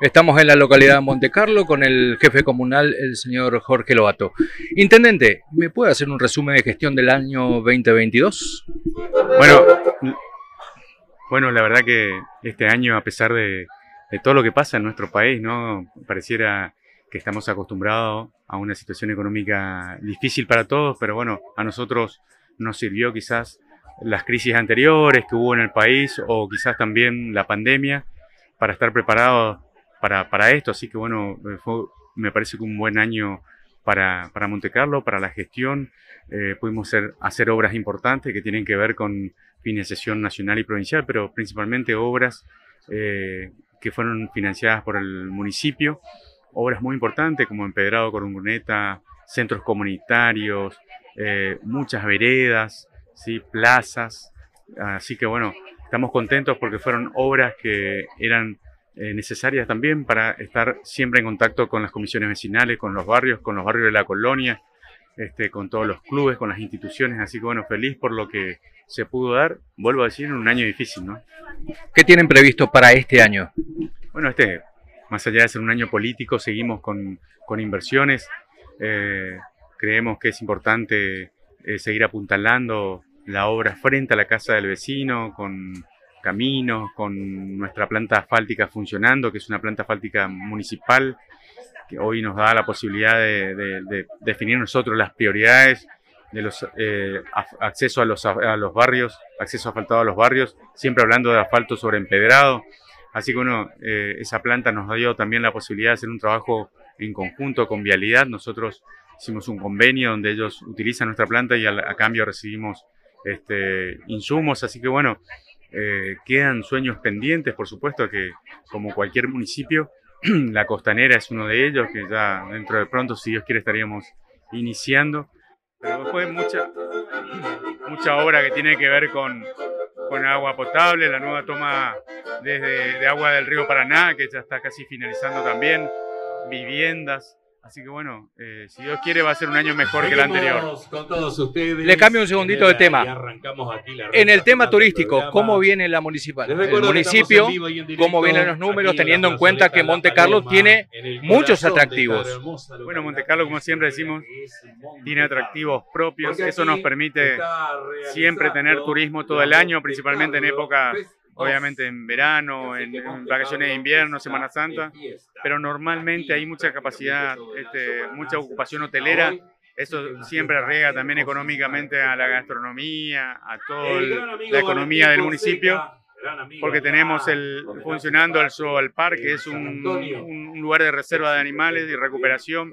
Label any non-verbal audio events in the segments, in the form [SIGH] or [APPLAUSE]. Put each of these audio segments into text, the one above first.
Estamos en la localidad de Monte Carlo con el jefe comunal, el señor Jorge Lobato. Intendente, ¿me puede hacer un resumen de gestión del año 2022? Bueno, bueno, la verdad que este año, a pesar de, todo lo que pasa en nuestro país, ¿no? Pareciera que estamos acostumbrados a una situación económica difícil para todos, pero bueno, a nosotros nos sirvió quizás las crisis anteriores que hubo en el país o quizás también la pandemia para estar preparados para, para esto. Así que bueno, me parece que un buen año para, para Monte Carlo, para la gestión. Eh, pudimos hacer, hacer obras importantes que tienen que ver con financiación nacional y provincial, pero principalmente obras eh, que fueron financiadas por el municipio. Obras muy importantes como Empedrado Corunguneta, centros comunitarios, eh, muchas veredas, ¿sí? plazas. Así que bueno, estamos contentos porque fueron obras que eran eh, necesarias también para estar siempre en contacto con las comisiones vecinales, con los barrios, con los barrios de la colonia, este, con todos los clubes, con las instituciones. Así que bueno, feliz por lo que se pudo dar, vuelvo a decir, en un año difícil, ¿no? ¿Qué tienen previsto para este año? Bueno, este, más allá de ser un año político, seguimos con, con inversiones. Eh, creemos que es importante eh, seguir apuntalando la obra frente a la casa del vecino, con caminos, con nuestra planta asfáltica funcionando, que es una planta asfáltica municipal, que hoy nos da la posibilidad de, definir nosotros las prioridades de los eh, acceso a los, barrios, acceso asfaltado a los barrios, siempre hablando de asfalto sobre empedrado. Así que bueno, eh, esa planta nos dio también la posibilidad de hacer un trabajo en conjunto con Vialidad. Nosotros hicimos un convenio donde ellos utilizan nuestra planta y a, cambio recibimos este, insumos. Así que bueno, eh, quedan sueños pendientes, por supuesto que como cualquier municipio, [CLEARS THROAT] la costanera es uno de ellos, que ya dentro de pronto, si Dios quiere, estaríamos iniciando. Pero después mucha, [CLEARS THROAT] mucha obra que tiene que ver con, con agua potable, la nueva toma desde, de agua del río Paraná, que ya está casi finalizando también, viviendas, Así que bueno, eh, si Dios quiere va a ser un año mejor que el anterior. Con todos ustedes. Le cambio un segundito de tema. en el tema turístico, ¿cómo viene la municipal? El municipio, ¿cómo vienen los números teniendo en cuenta que Monte Carlo tiene muchos atractivos? Bueno, Monte Carlo, como siempre decimos, tiene atractivos propios. Eso nos permite siempre tener turismo todo el año, principalmente en época obviamente en verano, en, vacaciones de invierno, Semana Santa, pero normalmente hay mucha capacidad, este, mucha ocupación hotelera. Eso siempre arriesga también económicamente a la gastronomía, a toda la economía del municipio porque tenemos el, funcionando el Zoo Park, que es un, lugar de reserva de animales y recuperación.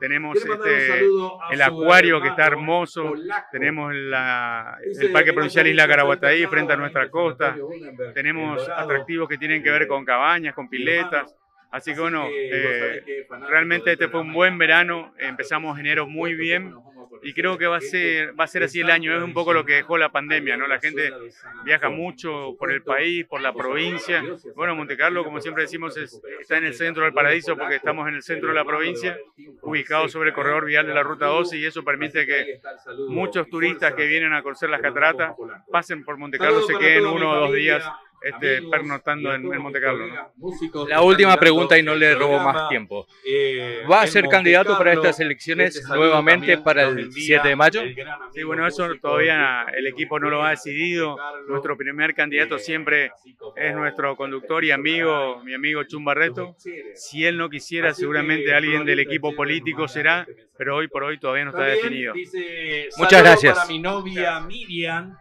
Tenemos este, el acuario que está hermoso. Tenemos el Parque Provincial Isla Caraguataí frente a nuestra costa. Tenemos atractivos que tienen que ver con cabañas, con piletas. Así que bueno, eh, realmente este fue un buen verano. Empezamos enero muy bien y creo que va a ser va a ser así el año es un poco lo que dejó la pandemia no la gente viaja mucho por el país por la provincia. bueno Monte Carlo como siempre decimos está en el centro del paraíso porque estamos en el centro de la provincia ubicado sobre el corredor vial de la ruta 12 y eso permite que muchos turistas que vienen a conocer las cataratas pasen por Monte Carlo se queden uno o dos días este, pernoctando en, Monte Carlo. La última pregunta y no le robo más tiempo. Eh, ¿Va a ser candidato para estas elecciones nuevamente para el 7 de mayo? Sí, bueno, eso todavía el equipo no lo ha decidido. Nuestro primer candidato siempre es nuestro conductor y amigo, mi amigo Chumbarreto. Si él no quisiera, seguramente alguien del equipo político será, pero hoy por hoy todavía no está definido. Muchas gracias. mi novia Miriam.